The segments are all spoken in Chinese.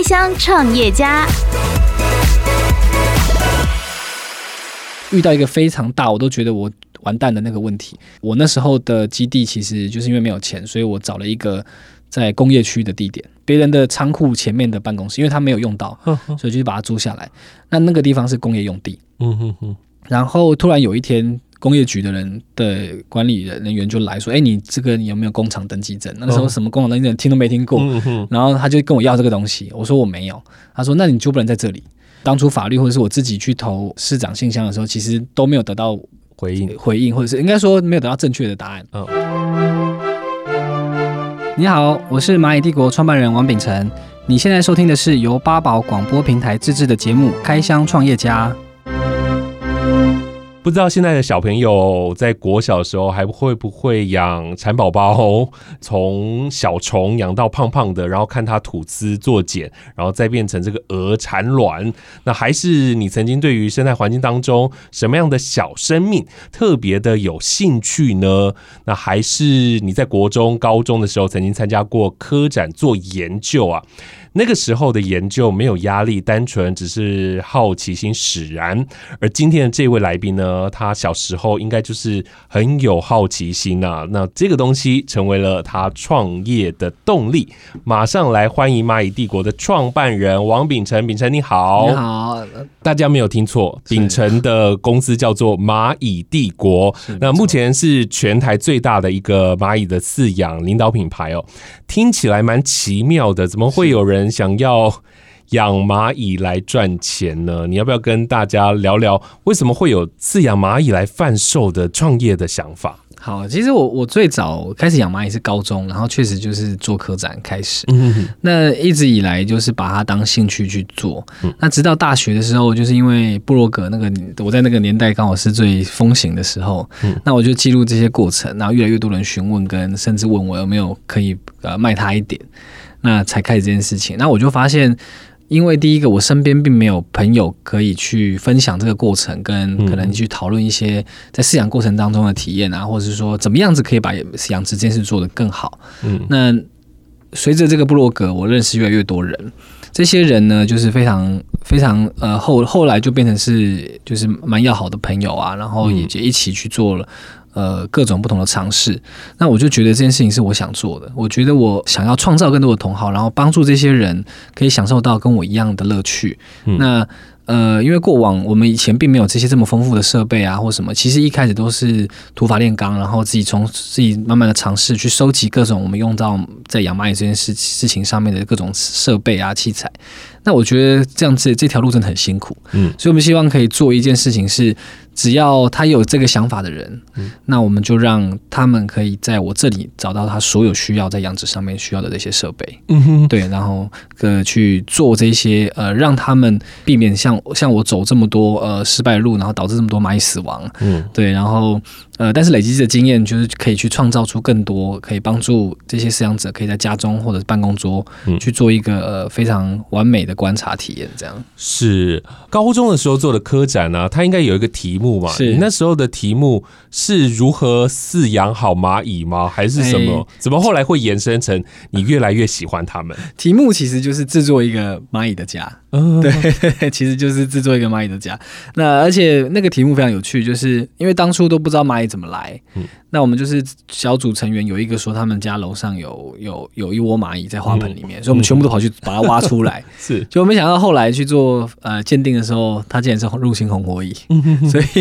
开箱创业家。遇到一个非常大，我都觉得我完蛋的那个问题。我那时候的基地其实就是因为没有钱，所以我找了一个在工业区的地点，别人的仓库前面的办公室，因为他没有用到，所以就把它租下来。那那个地方是工业用地，嗯哼哼。然后突然有一天，工业局的人的管理人员就来说：“哎，你这个你有没有工厂登记证？”那个时候什么工厂登记证听都没听过。然后他就跟我要这个东西，我说我没有。他说：“那你就不能在这里。”当初法律或者是我自己去投市长信箱的时候，其实都没有得到回应，回应或者是应该说没有得到正确的答案。嗯。你好，我是蚂蚁帝国创办人王秉成。你现在收听的是由八宝广播平台自制的节目《开箱创业家》。不知道现在的小朋友在国小的时候还会不会养蚕宝宝，从小虫养到胖胖的，然后看它吐丝作茧，然后再变成这个蛾产卵。那还是你曾经对于生态环境当中什么样的小生命特别的有兴趣呢？那还是你在国中、高中的时候曾经参加过科展做研究啊？那个时候的研究没有压力，单纯只是好奇心使然。而今天的这位来宾呢，他小时候应该就是很有好奇心啊。那这个东西成为了他创业的动力。马上来欢迎蚂蚁帝国的创办人王秉成。秉成你好，你好，大家没有听错，秉成的公司叫做蚂蚁帝国。那目前是全台最大的一个蚂蚁的饲养领导品牌哦。听起来蛮奇妙的，怎么会有人想要养蚂蚁来赚钱呢？你要不要跟大家聊聊，为什么会有饲养蚂蚁来贩售的创业的想法？好，其实我我最早开始养蚂蚁是高中，然后确实就是做科展开始。嗯，那一直以来就是把它当兴趣去做。嗯，那直到大学的时候，就是因为布洛格那个我在那个年代刚好是最风行的时候，嗯，那我就记录这些过程，然后越来越多人询问跟甚至问我有没有可以呃卖他一点，那才开始这件事情。那我就发现。因为第一个，我身边并没有朋友可以去分享这个过程，跟可能去讨论一些在饲养过程当中的体验啊，或者是说怎么样子可以把养殖这件事做得更好。嗯，那随着这个部落格，我认识越来越多人，这些人呢，就是非常非常呃后后来就变成是就是蛮要好的朋友啊，然后也就一起去做了。呃，各种不同的尝试，那我就觉得这件事情是我想做的。我觉得我想要创造更多的同好，然后帮助这些人可以享受到跟我一样的乐趣。嗯、那呃，因为过往我们以前并没有这些这么丰富的设备啊，或什么，其实一开始都是土法炼钢，然后自己从自己慢慢的尝试去收集各种我们用到在养蚂蚁这件事事情上面的各种设备啊器材。那我觉得这样子这条路真的很辛苦，嗯，所以我们希望可以做一件事情是。只要他有这个想法的人，嗯，那我们就让他们可以在我这里找到他所有需要在养殖上面需要的这些设备，嗯哼，对，然后呃去做这些呃，让他们避免像像我走这么多呃失败路，然后导致这么多蚂蚁死亡，嗯，对，然后。呃，但是累积的经验就是可以去创造出更多，可以帮助这些饲养者可以在家中或者是办公桌去做一个呃非常完美的观察体验。这样。是。高中的时候做的科展呢、啊，它应该有一个题目嘛？是你那时候的题目是如何饲养好蚂蚁吗？还是什么？欸、怎么后来会延伸成你越来越喜欢它们？题目其实就是制作一个蚂蚁的家。嗯，对，其实就是制作一个蚂蚁的家。那而且那个题目非常有趣，就是因为当初都不知道蚂蚁怎么来。嗯，那我们就是小组成员有一个说他们家楼上有有有一窝蚂蚁在花盆里面，嗯，所以我们全部都跑去把它挖出来。是，就没想到后来去做呃鉴定的时候，它竟然是入侵红火蚁。嗯，所以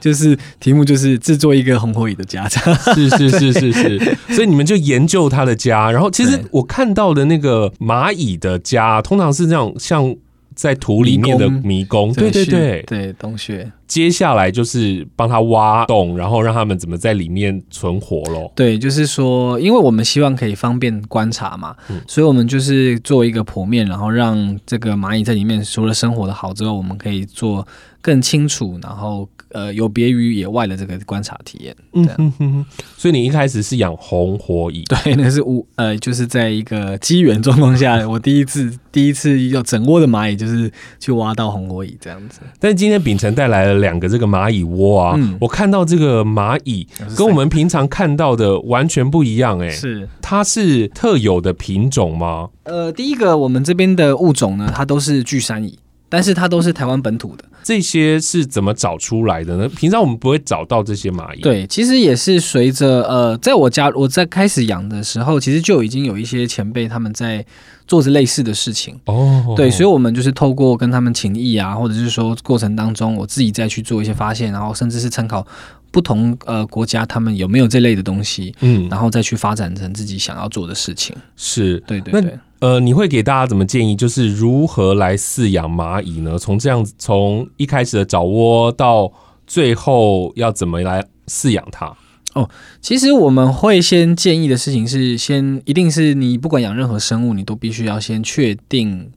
就是题目就是制作一个红火蚁的家。是是是是是，所以你们就研究它的家。然后其实我看到的那个蚂蚁的家，通常是这样像。在土里面的迷宫，对对对对，洞穴。接下来就是帮他挖洞，然后让他们怎么在里面存活咯。对，就是说，因为我们希望可以方便观察嘛，嗯、所以我们就是做一个剖面，然后让这个蚂蚁在里面除了生活的好之后，我们可以做更清楚，然后。呃，有别于野外的这个观察体验，嗯哼哼。所以你一开始是养红火蚁，对，那是无呃，就是在一个机缘状况下，我第一次第一次有整窝的蚂蚁，就是去挖到红火蚁这样子。但是今天秉承带来了两个这个蚂蚁窝啊，嗯、我看到这个蚂蚁跟我们平常看到的完全不一样哎、欸，是它是特有的品种吗？呃，第一个我们这边的物种呢，它都是巨山蚁。但是它都是台湾本土的，这些是怎么找出来的呢？平常我们不会找到这些蚂蚁。对，其实也是随着呃，在我家我在开始养的时候，其实就已经有一些前辈他们在做着类似的事情。哦，对，所以我们就是透过跟他们请益啊，或者是说过程当中我自己再去做一些发现，然后甚至是参考不同呃国家他们有没有这类的东西，嗯，然后再去发展成自己想要做的事情。是，对对对。呃，你会给大家怎么建议？就是如何来饲养蚂蚁呢？从这样子，从一开始的找窝到最后要怎么来饲养它？哦，其实我们会先建议的事情是，先一定是你不管养任何生物，你都必须要先确定，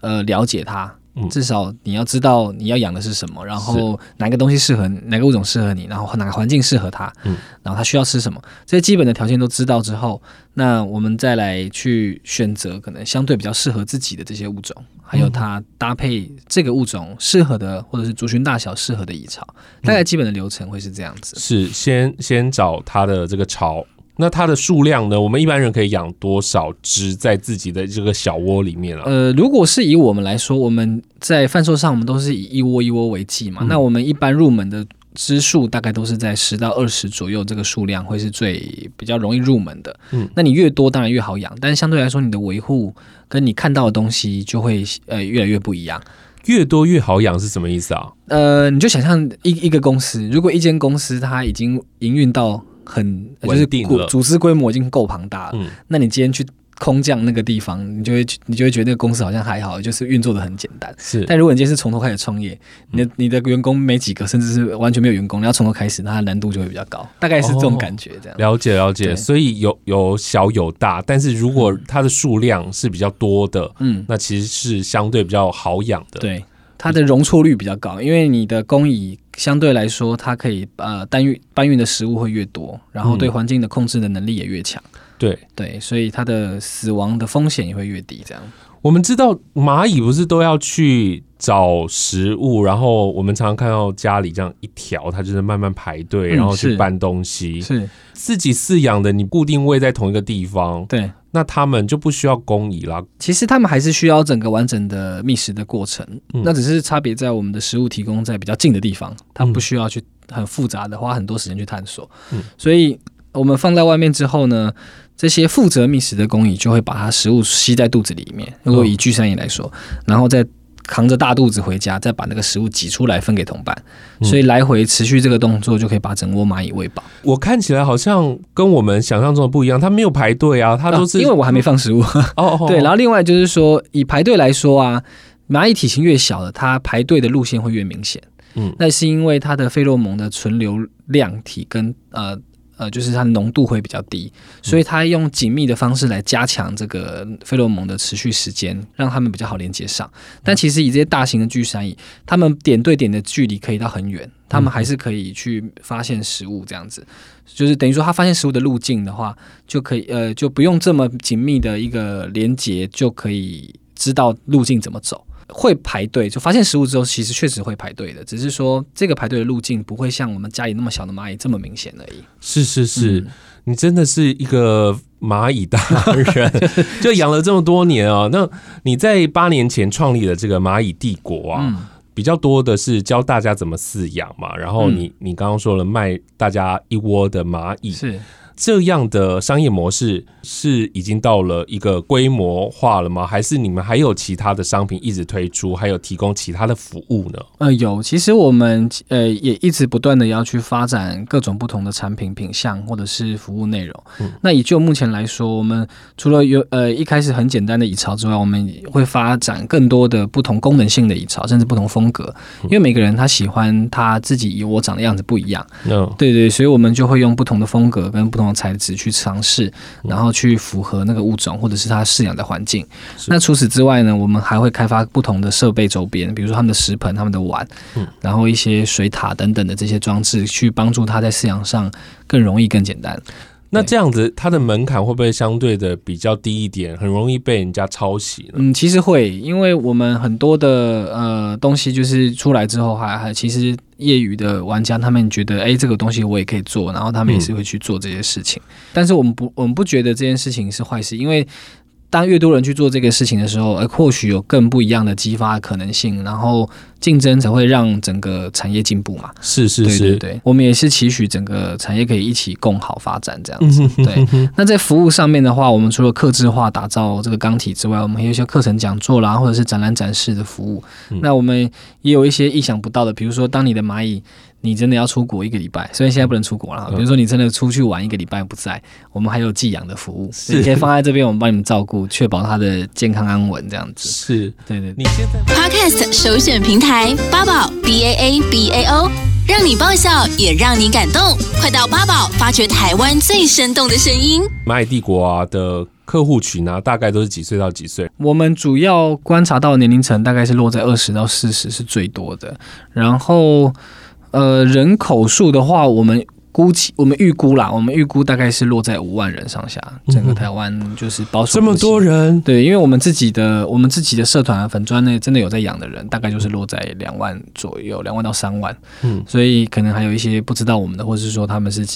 呃，了解它。至少你要知道你要养的是什么，然后哪个东西适合哪个物种适合你，然后哪个环境适合它，嗯，然后它需要吃什么，这些基本的条件都知道之后，那我们再来去选择可能相对比较适合自己的这些物种，还有它搭配这个物种适合的或者是族群大小适合的蚁巢，大概基本的流程会是这样子。是先先找它的这个巢。那它的数量呢？我们一般人可以养多少只在自己的这个小窝里面啊？呃，如果是以我们来说，我们在贩售上，我们都是以一窝一窝为计嘛。嗯、那我们一般入门的只数大概都是在十到二十左右，这个数量会是最比较容易入门的。嗯，那你越多当然越好养，但是相对来说，你的维护跟你看到的东西就会呃越来越不一样。越多越好养是什么意思啊？呃，你就想象一一个公司，如果一间公司它已经营运到很就是组组织规模已经够庞大了，嗯，那你今天去空降那个地方，你就会你就会觉得那个公司好像还好，就是运作的很简单。是，但如果你今天是从头开始创业，你的你的员工没几个，甚至是完全没有员工，你要从头开始，那难度就会比较高。大概是这种感觉，这样。哦，了解了解。所以有有小有大，但是如果它的数量是比较多的，嗯，那其实是相对比较好养的。对。它的容错率比较高，因为你的工蚁相对来说，它可以呃搬运搬运的食物会越多，然后对环境的控制的能力也越强。对对，所以它的死亡的风险也会越低。这样，我们知道蚂蚁不是都要去找食物，然后我们常常看到家里这样一条，它就是慢慢排队，然后去搬东西。嗯、是，是自己饲养的，你固定喂在同一个地方。对。那他们就不需要工蚁啦。其实他们还是需要整个完整的觅食的过程，嗯、那只是差别在我们的食物提供在比较近的地方，他们不需要去很复杂的花很多时间去探索。嗯、所以我们放在外面之后呢，这些负责觅食的工蚁就会把它食物吸在肚子里面。如果以巨山蚁来说，然后再。扛着大肚子回家，再把那个食物挤出来分给同伴，所以来回持续这个动作就可以把整窝蚂蚁喂饱。我看起来好像跟我们想象中的不一样，它没有排队啊，它都是、啊、因为我还没放食物。哦，对，然后另外就是说，以排队来说啊，蚂蚁体型越小的，它排队的路线会越明显。嗯，那是因为它的费洛蒙的存留量体跟呃。呃，就是它浓度会比较低，所以它用紧密的方式来加强这个费洛蒙的持续时间，让它们比较好连接上。但其实以这些大型的巨山蚁，它们点对点的距离可以到很远，它们还是可以去发现食物。这样子，就是等于说它发现食物的路径的话，就可以呃，就不用这么紧密的一个连接，就可以知道路径怎么走。会排队，就发现食物之后，其实确实会排队的，只是说这个排队的路径不会像我们家里那么小的蚂蚁这么明显而已。是是是，嗯、你真的是一个蚂蚁大人，就养了这么多年啊、哦。那你在八年前创立了这个蚂蚁帝国啊，嗯、比较多的是教大家怎么饲养嘛。然后你你刚刚说了卖大家一窝的蚂蚁是。这样的商业模式是已经到了一个规模化了吗？还是你们还有其他的商品一直推出，还有提供其他的服务呢？呃，有，其实我们呃也一直不断的要去发展各种不同的产品品项或者是服务内容。嗯，那以就目前来说，我们除了有呃一开始很简单的蚁巢之外，我们会发展更多的不同功能性的蚁巢，甚至不同风格。因为每个人他喜欢他自己以我长的样子不一样。嗯，对对，所以我们就会用不同的风格跟不同。材质去尝试，然后去符合那个物种或者是它饲养的环境。那除此之外呢，我们还会开发不同的设备周边，比如说他们的食盆、他们的碗，嗯，然后一些水塔等等的这些装置，去帮助它在饲养上更容易、更简单。那这样子，它的门槛会不会相对的比较低一点？很容易被人家抄袭？嗯，其实会，因为我们很多的呃东西就是出来之后还还其实。业余的玩家，他们觉得，哎，这个东西我也可以做，然后他们也是会去做这些事情。嗯、但是我们不，我们不觉得这件事情是坏事，因为。当越多人去做这个事情的时候，而或许有更不一样的激发可能性，然后竞争才会让整个产业进步嘛。是是是，对对对，我们也是期许整个产业可以一起共好发展这样子。对，那在服务上面的话，我们除了客制化打造这个钢体之外，我们还有一些课程讲座啦，或者是展览展示的服务。嗯、那我们也有一些意想不到的，比如说当你的蚂蚁。你真的要出国一个礼拜，虽然现在不能出国了。比如说你真的出去玩一个礼拜不在，我们还有寄养的服务，是你可以放在这边，我们帮你们照顾，确保他的健康安稳这样子。是，对对。你现在 Podcast 首选平台八宝 B A A B A O，让你爆笑也让你感动，快到八宝发掘台湾最生动的声音。蚂蚁帝国啊的客户群啊，大概都是几岁到几岁？我们主要观察到的年龄层大概是落在二十到四十是最多的，然后。呃，人口数的话，我们估计，我们预估啦，我们预估大概是落在五万人上下。整个台湾就是保守、嗯、这么多人，对，因为我们自己的我们自己的社团粉专内真的有在养的人，大概就是落在两万左右，两万到三万。嗯，所以可能还有一些不知道我们的，或者是说他们是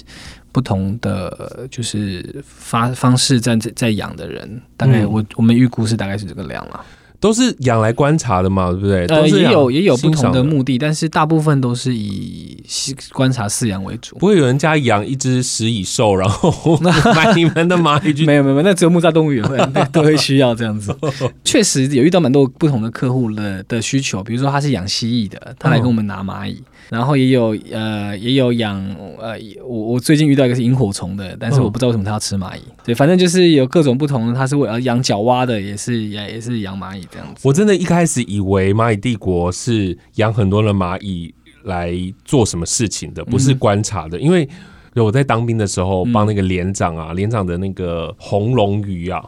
不同的，就是发方式在在养的人，大概我、嗯、我们预估是大概是这个量了。都是养来观察的嘛，对不对？呃，也有也有不同的目的，但是大部分都是以观察饲养为主。不会有人家养一只食蚁兽，然后 买你们的蚂蚁去？没有没有，那只有木栅动物园会都会需要这样子。确实有遇到蛮多不同的客户的的需求，比如说他是养蜥蜴的，他来跟我们拿蚂蚁。然后也有呃也有养呃我我最近遇到一个是萤火虫的，但是我不知道为什么它要吃蚂蚁。对，反正就是有各种不同的，它是为了养角蛙的，也是也也是养蚂蚁这样子。我真的一开始以为蚂蚁帝国是养很多的蚂蚁来做什么事情的，不是观察的。嗯、因为我在当兵的时候帮那个连长啊，嗯、连长的那个红龙鱼啊，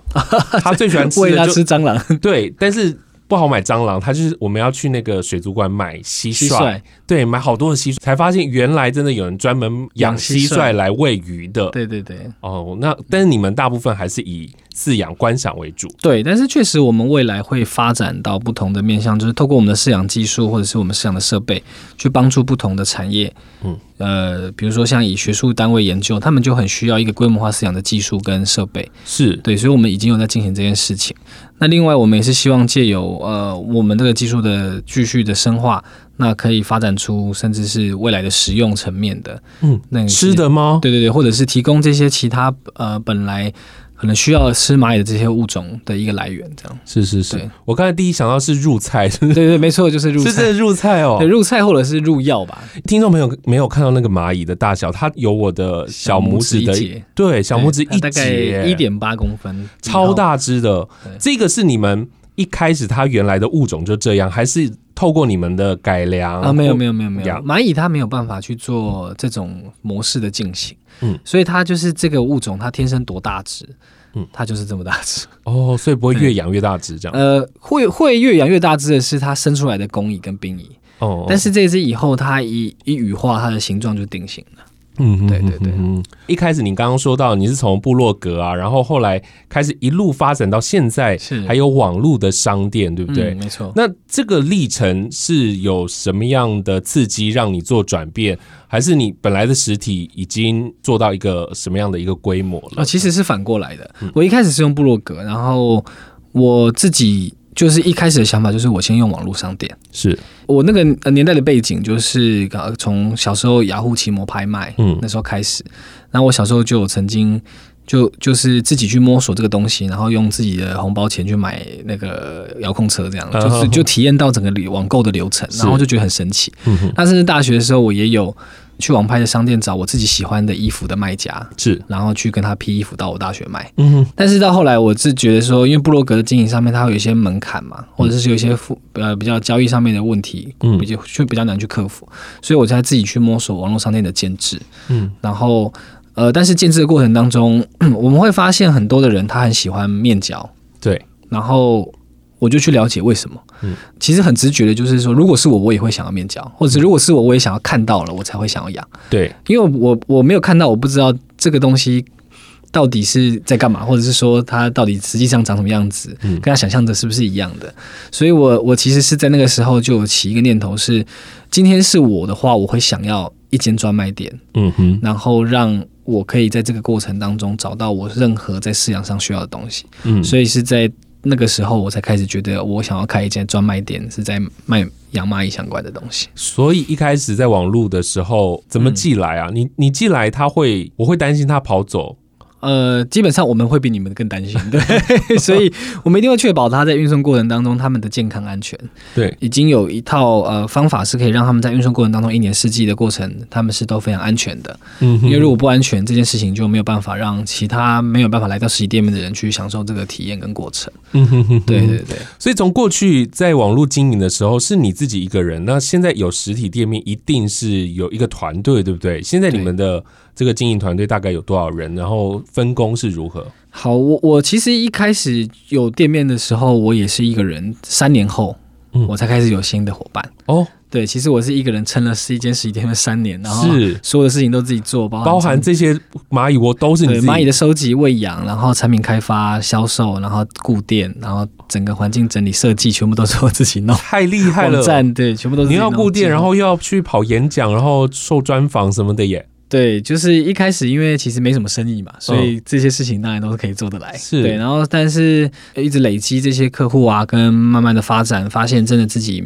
他最喜欢吃的就 吃蟑螂。对，但是。不好买蟑螂，他就是我们要去那个水族馆买蟋蟀，蟋蟀。对，买好多的蟋蟀，才发现原来真的有人专门养蟋蟀来喂鱼的。对对对，哦，那但是你们大部分还是以饲养观赏为主。对，但是确实我们未来会发展到不同的面向，就是透过我们的饲养技术或者是我们饲养的设备，去帮助不同的产业。嗯，呃，比如说像以学术单位研究，他们就很需要一个规模化饲养的技术跟设备。是对，所以我们已经有在进行这件事情。那另外，我们也是希望借由呃我们这个技术的继续的深化，那可以发展出甚至是未来的实用层面的，嗯，那吃的吗？对对对，或者是提供这些其他呃本来。可能需要吃蚂蚁的这些物种的一个来源，这样。是是是。我刚才第一想到是入菜，对对，没错，就是入菜，是入菜哦，对，入菜或者是入药吧。听众朋友没有看到那个蚂蚁的大小，它有我的小拇指的，指对，小拇指一大概一点八公分，超大只的。这个是你们一开始它原来的物种就这样，还是透过你们的改良啊？没有没有没有没有，蚂蚁它没有办法去做这种模式的进行。嗯，所以它就是这个物种，它天生多大只，嗯，它就是这么大只哦，所以不会越养越大只这样。呃，会会越养越大只的是它生出来的工蚁跟兵蚁哦，但是这只以后它一一羽化，它的形状就定型了。嗯，对对对，嗯，一开始你刚刚说到你是从部落格啊，然后后来开始一路发展到现在，是还有网络的商店，对不对？嗯，没错。那这个历程是有什么样的刺激让你做转变，还是你本来的实体已经做到一个什么样的一个规模了？啊，其实是反过来的。我一开始是用部落格，然后我自己。就是一开始的想法，就是我先用网络商店。是我那个年代的背景，就是从小时候雅虎奇摩拍卖，嗯，那时候开始。然后我小时候就有曾经就就是自己去摸索这个东西，然后用自己的红包钱去买那个遥控车，这样、啊、就是就体验到整个网购的流程，然后就觉得很神奇。嗯哼，但是大学的时候，我也有。去网拍的商店找我自己喜欢的衣服的卖家，是，然后去跟他批衣服到我大学卖。嗯哼，但是到后来我是觉得说，因为布洛格的经营上面它会有一些门槛嘛，或者是有一些付呃比较交易上面的问题，嗯，比较就比较难去克服，所以我才自己去摸索网络商店的建制。嗯，然后呃，但是建制的过程当中，我们会发现很多的人他很喜欢面交，对，然后。我就去了解为什么，嗯，其实很直觉的，就是说，如果是我，我也会想要面交，或者是如果是我，我也想要看到了，我才会想要养。对，因为我我没有看到，我不知道这个东西到底是在干嘛，或者是说它到底实际上长什么样子，嗯。跟他想象的是不是一样的？所以我我其实是在那个时候就有起一个念头是，今天是我的话，我会想要一间专卖店，嗯哼，然后让我可以在这个过程当中找到我任何在饲养上需要的东西，嗯，所以是在那个时候我才开始觉得我想要开一间专卖店，是在卖养蚂蚁相关的东西。所以一开始在网路的时候怎么寄来啊？嗯、你你寄来他会，我会担心他跑走。呃，基本上我们会比你们更担心，对，所以我们一定会确保他在运送过程当中他们的健康安全。对，已经有一套呃方法是可以让他们在运送过程当中一年四季的过程，他们是都非常安全的。嗯，因为如果不安全，这件事情就没有办法让其他没有办法来到实体店面的人去享受这个体验跟过程。嗯哼哼，对对对。所以从过去在网络经营的时候是你自己一个人，那现在有实体店面一定是有一个团队，对不对？现在你们的。这个经营团队大概有多少人？然后分工是如何？好，我我其实一开始有店面的时候，我也是一个人。三年后，嗯，我才开始有新的伙伴。哦，对，其实我是一个人撑了十一间实体店的三年，然后是所有的事情都自己做，包含包含这些蚂蚁窝都是你蚂蚁的收集、喂养，然后产品开发、销售，然后顾店，然后整个环境整理设计，全部都是我自己弄。太厉害了！对，全部都是你要顾店，然后又要去跑演讲，然后受专访什么的耶。对，就是一开始因为其实没什么生意嘛，所以这些事情当然都是可以做得来。是对，然后但是一直累积这些客户啊，跟慢慢的发展，发现真的自己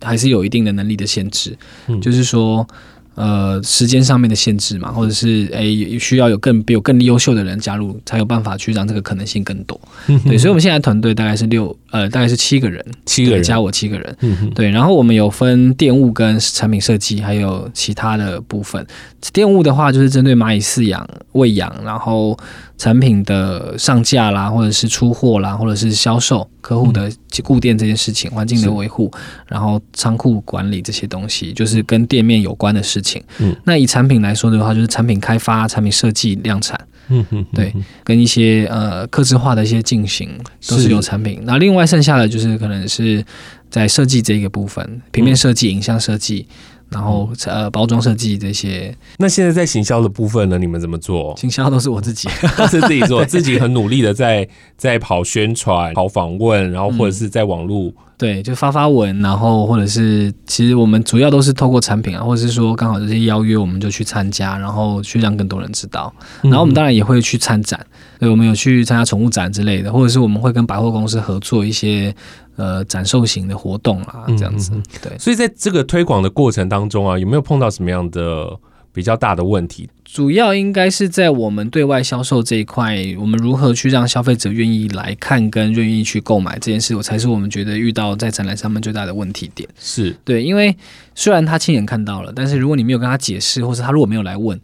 还是有一定的能力的限制，嗯、就是说。呃，时间上面的限制嘛，或者是诶需要有更比有更优秀的人加入，才有办法去让这个可能性更多。对，所以我们现在团队大概是六呃，大概是七个人，七个人加我七个人。对，然后我们有分电务跟产品设计，还有其他的部分。电务的话，就是针对蚂蚁饲养、喂养，然后。产品的上架啦，或者是出货啦，或者是销售、客户的固店这件事情，环境的维护，然后仓库管理这些东西，就是跟店面有关的事情。嗯，那以产品来说的话，就是产品开发、产品设计、量产。嗯嗯，对，跟一些呃客制化的一些进行，都是有产品。那另外剩下的就是可能是在设计这一个部分，平面设计、影像设计。然后呃，包装设计这些。那现在在行销的部分呢？你们怎么做？行销都是我自己，都是自己做，自己很努力的在在跑宣传、跑访问，然后或者是在网络。嗯对，就发发文，然后或者是，其实我们主要都是透过产品啊，或者是说刚好这些邀约，我们就去参加，然后去让更多人知道。然后我们当然也会去参展，对，我们有去参加宠物展之类的，或者是我们会跟百货公司合作一些呃展售型的活动啊，这样子。对，所以在这个推广的过程当中啊，有没有碰到什么样的？比较大的问题，主要应该是在我们对外销售这一块，我们如何去让消费者愿意来看跟愿意去购买这件事，我才是我们觉得遇到在展览上面最大的问题点。是对，因为虽然他亲眼看到了，但是如果你没有跟他解释，或是他如果没有来问，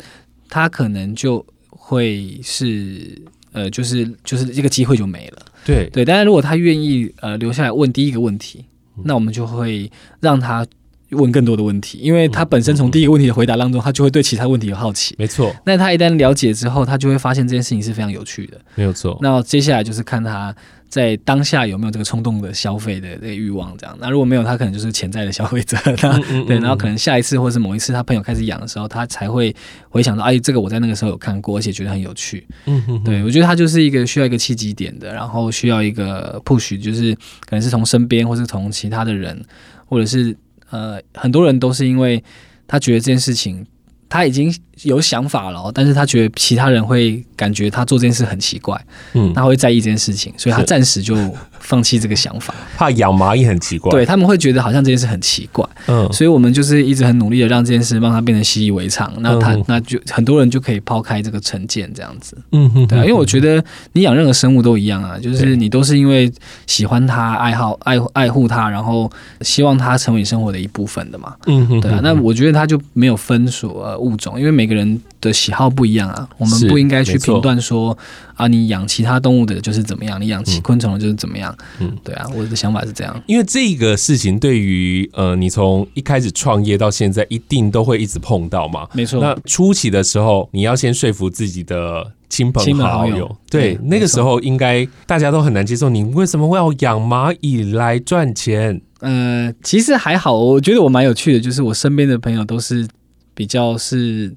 他可能就会是呃，就是就是这个机会就没了。对对，但是如果他愿意呃留下来问第一个问题，那我们就会让他。问更多的问题，因为他本身从第一个问题的回答当中，他就会对其他问题有好奇。没错，那他一旦了解之后，他就会发现这件事情是非常有趣的。没有错。那接下来就是看他在当下有没有这个冲动的消费的这个欲望，这样。那如果没有，他可能就是潜在的消费者。那嗯嗯嗯嗯对，然后可能下一次或是某一次他朋友开始养的时候，他才会回想到，哎，这个我在那个时候有看过，而且觉得很有趣。嗯嗯。对，我觉得他就是一个需要一个契机点的，然后需要一个 push，就是可能是从身边，或是从其他的人，或者是。呃，很多人都是因为他觉得这件事情。他已经有想法了，但是他觉得其他人会感觉他做这件事很奇怪，嗯，他会在意这件事情，所以他暂时就放弃这个想法。怕养蚂蚁很奇怪，对，他们会觉得好像这件事很奇怪，嗯，所以我们就是一直很努力的让这件事让它变得习以为常，那他那就很多人就可以抛开这个成见这样子，嗯哼，对啊，因为我觉得你养任何生物都一样啊，就是你都是因为喜欢它、爱好、爱爱护它，然后希望它成为你生活的一部分的嘛，嗯哼，对啊，那我觉得它就没有分所。物种，因为每个人的喜好不一样啊，我们不应该去评断说啊，你养其他动物的就是怎么样，你养其昆虫的就是怎么样。嗯，对啊，我的想法是这样。因为这个事情对于呃，你从一开始创业到现在，一定都会一直碰到嘛。没错。那初期的时候，你要先说服自己的亲朋好友，对，对，那个时候应该大家都很难接受，你为什么会要养蚂蚁来赚钱？呃，其实还好，我觉得我蛮有趣的，就是我身边的朋友都是。比较是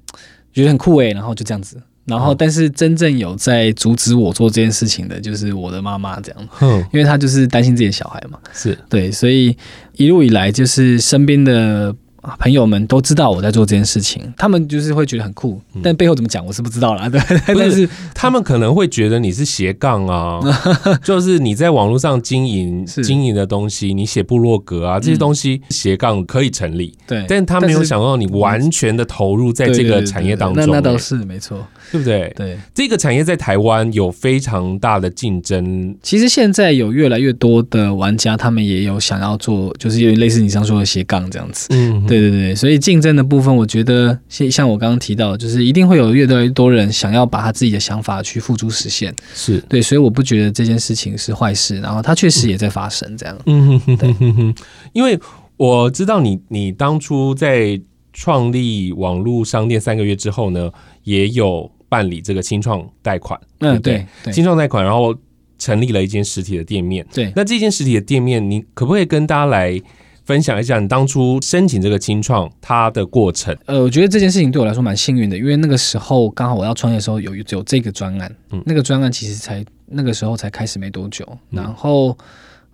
觉得很酷诶，然后就这样子，然后，但是真正有在阻止我做这件事情的，就是我的妈妈这样，嗯，因为她就是担心自己的小孩嘛，是。对，所以一路以来就是身边的。朋友们都知道我在做这件事情，他们就是会觉得很酷，但背后怎么讲我是不知道啦。对，但是他们可能会觉得你是斜杠啊，就是你在网络上经营经营的东西，你写部落格啊这些东西斜杠可以成立。对，但他没有想到你完全的投入在这个产业当中。那那倒是没错，对不对？对，这个产业在台湾有非常大的竞争。其实现在有越来越多的玩家，他们也有想要做，就是有点类似你刚说的斜杠这样子。嗯。对对对，所以竞争的部分，我觉得像像我刚刚提到，就是一定会有越来越多人想要把他自己的想法去付诸实现。是对，所以我不觉得这件事情是坏事，然后它确实也在发生这样。嗯哼哼哼哼，因为我知道你，你当初在创立网络商店三个月之后呢，也有办理这个清创贷款。嗯，对，对，青创贷款，然后成立了一间实体的店面。对，那这间实体的店面，你可不可以跟大家来？分享一下你当初申请这个青创它的过程。呃，我觉得这件事情对我来说蛮幸运的，因为那个时候刚好我要创业的时候有有这个专案，嗯，那个专案其实才那个时候才开始没多久，嗯、然后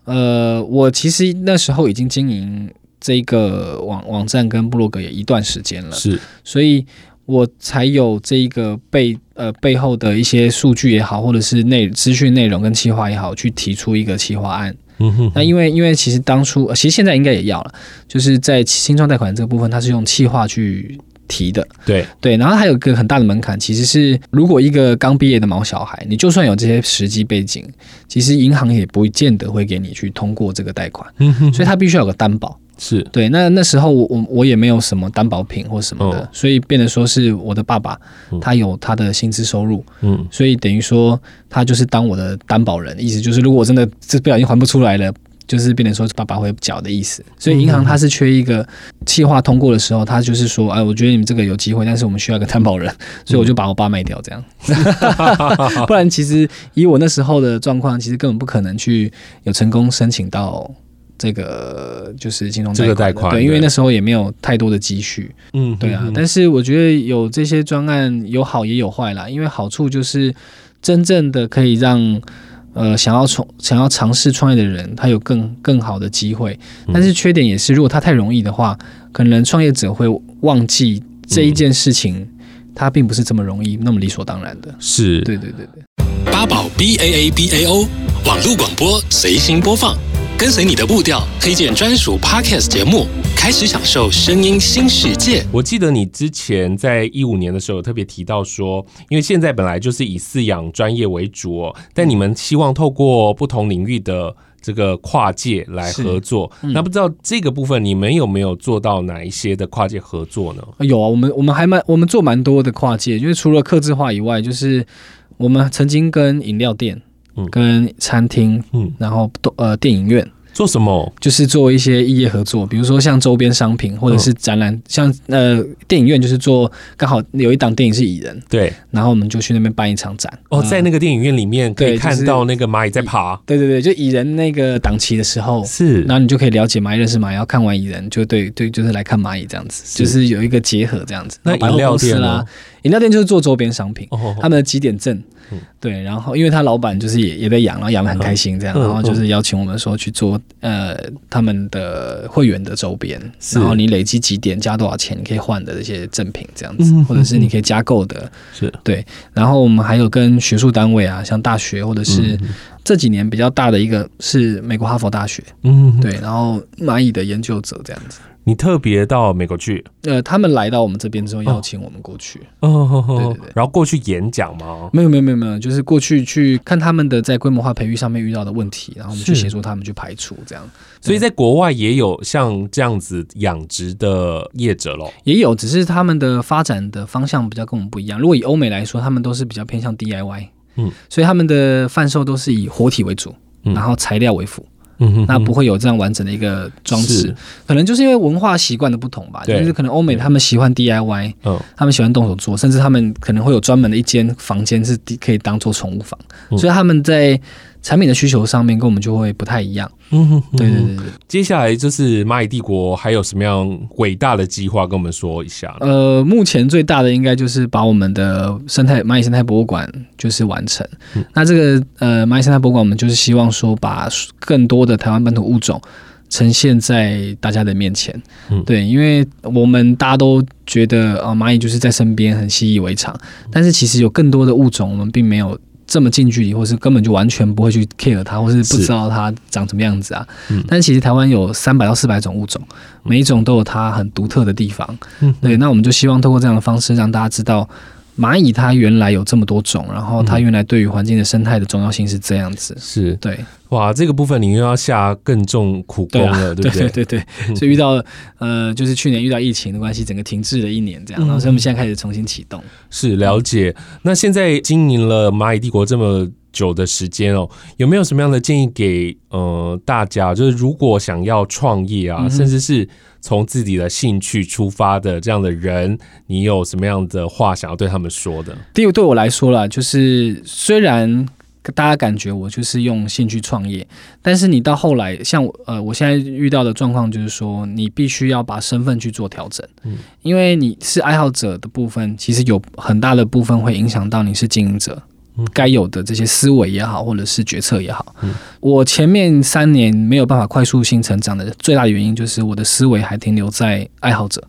呃，我其实那时候已经经营这个网网站跟部落格也一段时间了，是，所以我才有这一个背呃背后的一些数据也好，或者是内资讯内容跟企划也好，去提出一个企划案。嗯哼，那因为因为其实当初，其实现在应该也要了，就是在新创贷款这个部分，它是用企划去提的。对对，然后还有一个很大的门槛，其实是如果一个刚毕业的毛小孩，你就算有这些实际背景，其实银行也不见得会给你去通过这个贷款。嗯哼，所以他必须要有个担保。是。对，那那时候我我我也没有什么担保品或什么的，哦、所以变得说是我的爸爸，他有他的薪资收入，嗯，所以等于说他就是当我的担保人，意思就是如果我真的这不小心还不出来了，就是变成说爸爸会缴的意思。所以银行它是缺一个计划通过的时候，他就是说，哎，我觉得你们这个有机会，但是我们需要一个担保人，所以我就把我爸卖掉，这样，不然其实以我那时候的状况，其实根本不可能去有成功申请到。这个就是金融这个贷款，对，因为那时候也没有太多的积蓄，嗯，对啊。但是我觉得有这些专案有好也有坏啦，因为好处就是真正的可以让呃想要从想要尝试创业的人，他有更更好的机会。但是缺点也是，如果他太容易的话，可能创业者会忘记这一件事情，它并不是这么容易，那么理所当然的。是，对对对对。八宝 B A A B A O 网络广播随心播放。跟随你的步调，推荐专属 Podcast 节目，开始享受声音新世界。我记得你之前在一五年的时候有特别提到说，因为现在本来就是以饲养专业为主哦，但你们希望透过不同领域的这个跨界来合作。嗯、那不知道这个部分你们有没有做到哪一些的跨界合作呢？有啊，我们我们还蛮我们做蛮多的跨界，就是除了客制化以外，就是我们曾经跟饮料店。跟餐厅，嗯，然后都呃电影院做什么？就是做一些异业合作，比如说像周边商品或者是展览，嗯、像呃电影院就是做刚好有一档电影是蚁人，对，然后我们就去那边办一场展。哦，在那个电影院里面可以看到那个蚂蚁在爬，对对对，就蚁人那个档期的时候是，然后你就可以了解蚂蚁认识蚂蚁，要看完蚁人就对对，就是来看蚂蚁这样子，是。就是有一个结合这样子。那饮料店啦，饮料店就是做周边商品，哦、他们的几点镇。对，然后因为他老板就是也也在养，然后养得很开心，这样，然后就是邀请我们说去做呃他们的会员的周边，然后你累积几点加多少钱，你可以换的这些赠品这样子，或者是你可以加购的，是。对。然后我们还有跟学术单位啊，像大学或者是这几年比较大的一个是美国哈佛大学，嗯，对，然后蚂蚁的研究者这样子。你特别到美国去？呃，他们来到我们这边之后，邀请我们过去。哦，对对对，然后过去演讲吗？没有没有没有没有，就是过去去看他们的在规模化培育上面遇到的问题，然后我们去协助他们去排除这样。所以在国外也有像这样子养殖的业者咯，也有，只是他们的发展的方向比较跟我们不一样。如果以欧美来说，他们都是比较偏向 DIY，嗯，所以他们的贩售都是以活体为主，然后材料为辅。嗯哼，那不会有这样完整的一个装置，可能就是因为文化习惯的不同吧。就是可能欧美他们喜欢 DIY，嗯，他们喜欢动手做，甚至他们可能会有专门的一间房间是可以当做宠物房，嗯、所以他们在产品的需求上面跟我们就会不太一样。嗯哼，对对对对。接下来就是蚂蚁帝国还有什么样伟大的计划跟我们说一下？呃，目前最大的应该就是把我们的生态蚂蚁生态博物馆就是完成。嗯、那这个呃蚂蚁生态博物馆，我们就是希望说把更多的台湾本土物种呈现在大家的面前。嗯，对，因为我们大家都觉得啊、呃、蚂蚁就是在身边很习以为常，但是其实有更多的物种我们并没有。这么近距离，或是根本就完全不会去 care 它，或是不知道它长什么样子啊。嗯，但其实台湾有三百到四百种物种，每一种都有它很独特的地方。嗯，对，那我们就希望通过这样的方式，让大家知道。蚂蚁它原来有这么多种，然后它原来对于环境的生态的重要性是这样子。嗯、是对，哇，这个部分你又要下更重苦功了，对，不对？对对对，所以遇到呃，就是去年遇到疫情的关系，整个停滞了一年这样，然后所以我们现在开始重新启动。是了解。那现在经营了蚂蚁帝国这么久的时间哦，有没有什么样的建议给呃大家？就是如果想要创业啊，嗯、甚至是。从自己的兴趣出发的这样的人，你有什么样的话想要对他们说的？第一个对我来说啦，就是虽然大家感觉我就是用兴趣创业，但是你到后来，像我呃，我现在遇到的状况就是说，你必须要把身份去做调整，嗯，因为你是爱好者的部分，其实有很大的部分会影响到你是经营者。该有的这些思维也好，或者是决策也好，嗯，我前面三年没有办法快速性成长的最大的原因，就是我的思维还停留在爱好者，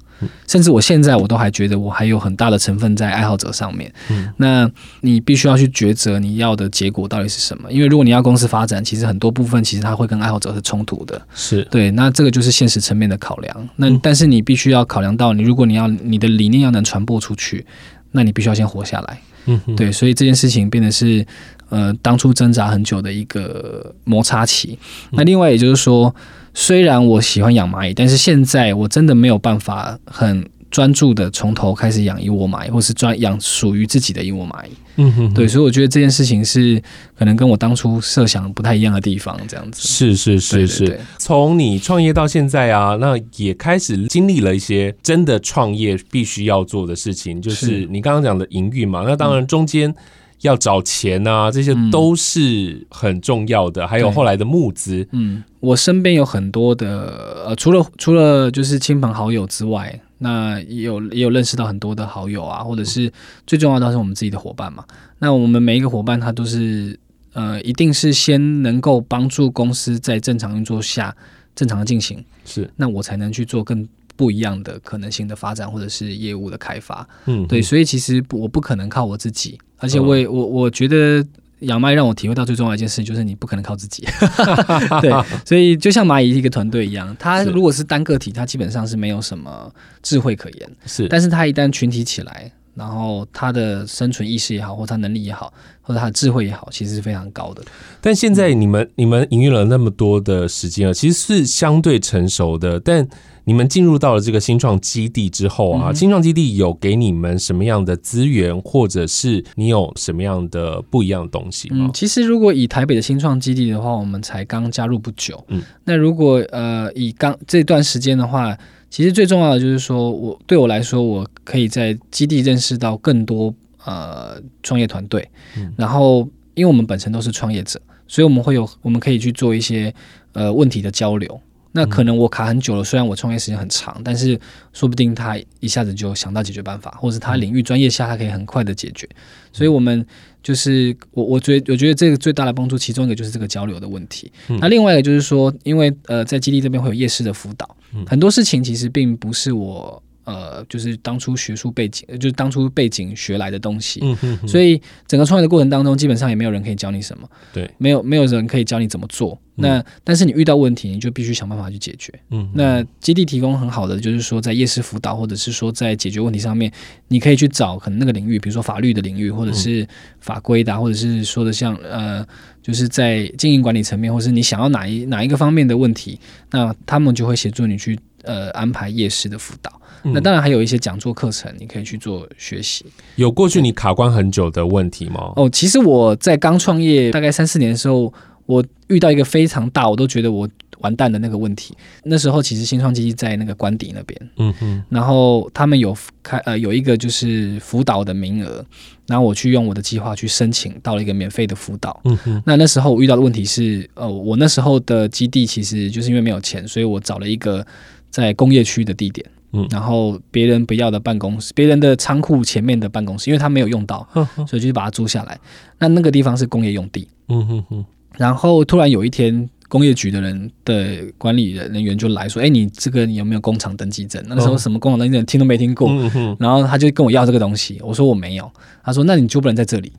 甚至我现在我都还觉得我还有很大的成分在爱好者上面。嗯，那你必须要去抉择你要的结果到底是什么？因为如果你要公司发展，其实很多部分其实它会跟爱好者是冲突的。是对，那这个就是现实层面的考量。那但是你必须要考量到，你如果你要你的理念要能传播出去，那你必须要先活下来。嗯，对，所以这件事情变得是，呃，当初挣扎很久的一个摩擦期。那另外也就是说，虽然我喜欢养蚂蚁，但是现在我真的没有办法很。专注的从头开始养一窝蚂蚁，或是专养属于自己的一窝蚂蚁。嗯哼，对，所以我觉得这件事情是可能跟我当初设想不太一样的地方，这样子。是是是是，从你创业到现在啊，那也开始经历了一些真的创业必须要做的事情，就是你刚刚讲的营运嘛。那当然中间要找钱啊，这些都是很重要的，还有后来的募资。嗯，我身边有很多的呃，除了除了就是亲朋好友之外。那也有也有认识到很多的好友啊，或者是最重要的是我们自己的伙伴嘛。那我们每一个伙伴他都是呃，一定是先能够帮助公司在正常运作下正常的进行，是那我才能去做更不一样的可能性的发展或者是业务的开发。嗯，对，所以其实我不可能靠我自己，而且我也我我觉得。养麦让我体会到最重要一件事，就是你不可能靠自己。对，所以就像蚂蚁一个团队一样，它如果是单个体，它基本上是没有什么智慧可言。是，但是它一旦群体起来，然后他的生存意识也好，或他能力也好，或者他的智慧也好，其实是非常高的。但现在你们、嗯、你们营运了那么多的时间了，其实是相对成熟的，但。你们进入到了这个新创基地之后啊，新创基地有给你们什么样的资源，或者是你有什么样的不一样的东西吗？嗯，其实如果以台北的新创基地的话，我们才刚加入不久。嗯，那如果呃以刚这段时间的话，其实最重要的就是说我对我来说，我可以在基地认识到更多呃创业团队。嗯，然后因为我们本身都是创业者，所以我们会有我们可以去做一些呃问题的交流。那可能我卡很久了，虽然我创业时间很长，但是说不定他一下子就想到解决办法，或者他领域专业下，他可以很快的解决。所以，我们就是我，我觉我觉得这个最大的帮助，其中一个就是这个交流的问题。那另外一个就是说，因为呃，在基地这边会有夜市的辅导，很多事情其实并不是我。呃，就是当初学术背景，就是当初背景学来的东西，嗯哼哼，所以整个创业的过程当中，基本上也没有人可以教你什么，对，没有没有人可以教你怎么做。嗯、那但是你遇到问题，你就必须想办法去解决。嗯，那基地提供很好的，就是说在夜市辅导，或者是说在解决问题上面，你可以去找可能那个领域，比如说法律的领域，或者是法规的，或者是说的像呃，就是在经营管理层面，或是你想要哪一哪一个方面的问题，那他们就会协助你去呃安排夜市的辅导。那当然还有一些讲座课程，你可以去做学习。有过去你卡关很久的问题吗？哦，其实我在刚创业大概三四年的时候，我遇到一个非常大，我都觉得我完蛋的那个问题。那时候其实新创基地在那个官邸那边，嗯哼，然后他们有开呃有一个就是辅导的名额，然后我去用我的计划去申请到了一个免费的辅导。嗯哼，那那时候我遇到的问题是，呃，我那时候的基地其实就是因为没有钱，所以我找了一个在工业区的地点。嗯，然后别人不要的办公室，别人的仓库前面的办公室，因为他没有用到，呵呵所以就把它租下来。那那个地方是工业用地。嗯哼哼。然后突然有一天，工业局的人的管理人员就来说：“哎，你这个你有没有工厂登记证？”那时候什么工厂登记证听都没听过。嗯。然后他就跟我要这个东西，我说我没有。他说：“那你就不能在这里。”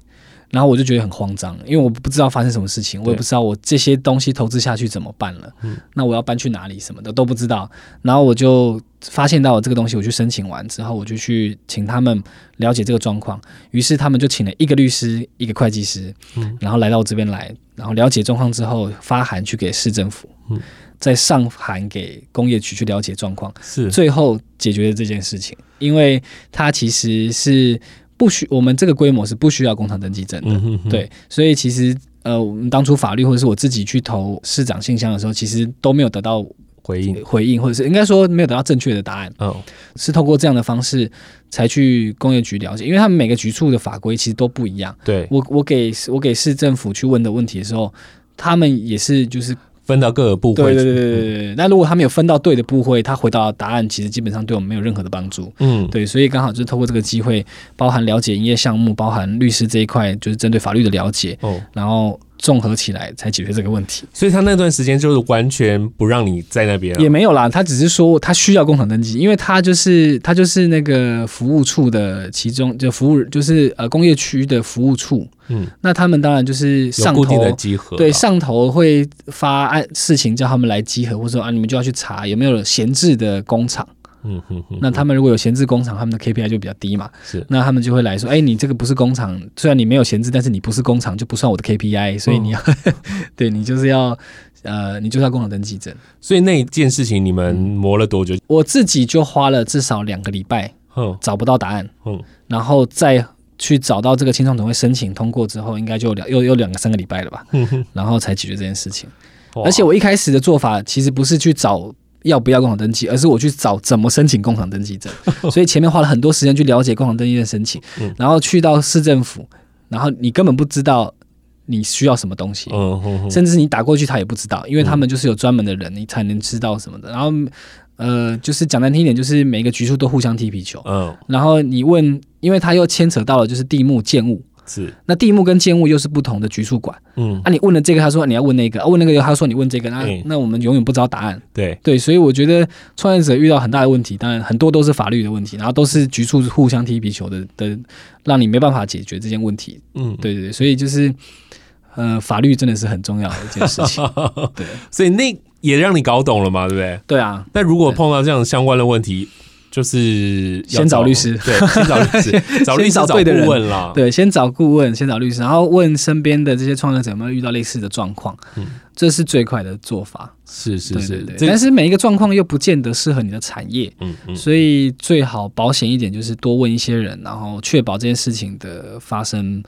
然后我就觉得很慌张，因为我不知道发生什么事情，我也不知道我这些东西投资下去怎么办了。嗯。那我要搬去哪里什么的都不知道。然后我就。发现到了这个东西，我去申请完之后，我就去请他们了解这个状况。于是他们就请了一个律师、一个会计师，嗯，然后来到我这边来，然后了解状况之后，发函去给市政府，嗯，再上函给工业局去了解状况，是最后解决了这件事情。因为它其实是不需我们这个规模是不需要工厂登记证的，嗯哼哼，对，所以其实呃，我们当初法律或者是我自己去投市长信箱的时候，其实都没有得到。回应回应，或者是应该说没有得到正确的答案。嗯，是透过这样的方式才去工业局了解，因为他们每个局处的法规其实都不一样。对，我我给我给市政府去问的问题的时候，他们也是就是分到各个部会。对对对对对。那、嗯、如果他没有分到对的部会，他回到答案其实基本上对我们没有任何的帮助。嗯，对，所以刚好就是透过这个机会，包含了解营业项目，包含律师这一块，就是针对法律的了解。哦，然后。综合起来才解决这个问题，所以他那段时间就是完全不让你在那边，也没有啦。他只是说他需要工厂登记，因为他就是他就是那个服务处的其中就服务就是呃工业区的服务处，嗯，那他们当然就是上头的集合，对，上头会发案事情叫他们来集合，或者说啊你们就要去查有没有闲置的工厂。嗯哼哼，那他们如果有闲置工厂，他们的 KPI 就比较低嘛。是，那他们就会来说，哎、欸，你这个不是工厂，虽然你没有闲置，但是你不是工厂，就不算我的 KPI，所以你要，嗯、对你就是要，呃，你就是要工厂登记证。所以那件事情你们磨了多久？我自己就花了至少两个礼拜，嗯，找不到答案，嗯，然后再去找到这个青创总会申请通过之后，应该就两又又两个三个礼拜了吧，然后才解决这件事情。而且我一开始的做法其实不是去找。要不要工厂登记？而是我去找怎么申请工厂登记证，所以前面花了很多时间去了解工厂登记证申请，然后去到市政府，然后你根本不知道你需要什么东西，甚至你打过去他也不知道，因为他们就是有专门的人，你才能知道什么的。然后呃，就是讲难听一点，就是每个局处都互相踢皮球，然后你问，因为他又牵扯到了就是地目建物。是，那地目跟建物又是不同的局处管。嗯，啊，你问了这个，他说你要问那个，啊、问那个，他说你问这个，那、欸、那我们永远不知道答案。对对，所以我觉得创业者遇到很大的问题，当然很多都是法律的问题，然后都是局处互相踢皮球的的，让你没办法解决这件问题。嗯，对对对，所以就是呃，法律真的是很重要的一件事情。对，所以那也让你搞懂了嘛，对不对？对啊。但如果碰到这样相关的问题。就是先找律师，对，先找律师，找律师找对的人啦。对，先找顾问，先找律师，然后问身边的这些创业者有没有遇到类似的状况，嗯，这是最快的做法。是是是，对对。但是每一个状况又不见得适合你的产业，嗯嗯，所以最好保险一点，就是多问一些人，然后确保这件事情的发生，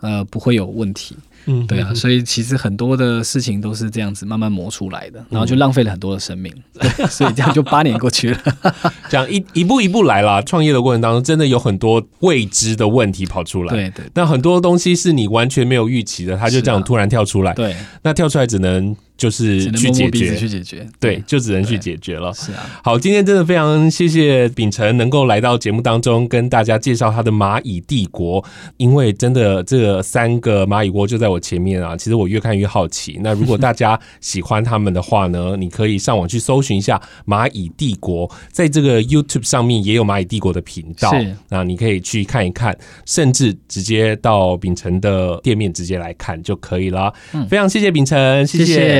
呃，不会有问题。嗯，对啊，所以其实很多的事情都是这样子慢慢磨出来的，然后就浪费了很多的生命，对，所以这样就八年过去了，这样一一步一步来啦。创业的过程当中，真的有很多未知的问题跑出来，对对，但很多东西是你完全没有预期的，它就这样突然跳出来，对，那跳出来只能。就是去解决，去解决，对，就只能去解决了。是啊，好，今天真的非常谢谢秉承能够来到节目当中，跟大家介绍他的蚂蚁帝国。因为真的这三个蚂蚁窝就在我前面啊，其实我越看越好奇。那如果大家 喜欢他们的话呢，你可以上网去搜寻一下蚂蚁帝国，在这个 YouTube 上面也有蚂蚁帝国的频道，是，那你可以去看一看，甚至直接到秉承的店面直接来看就可以了。嗯，非常谢谢秉承，谢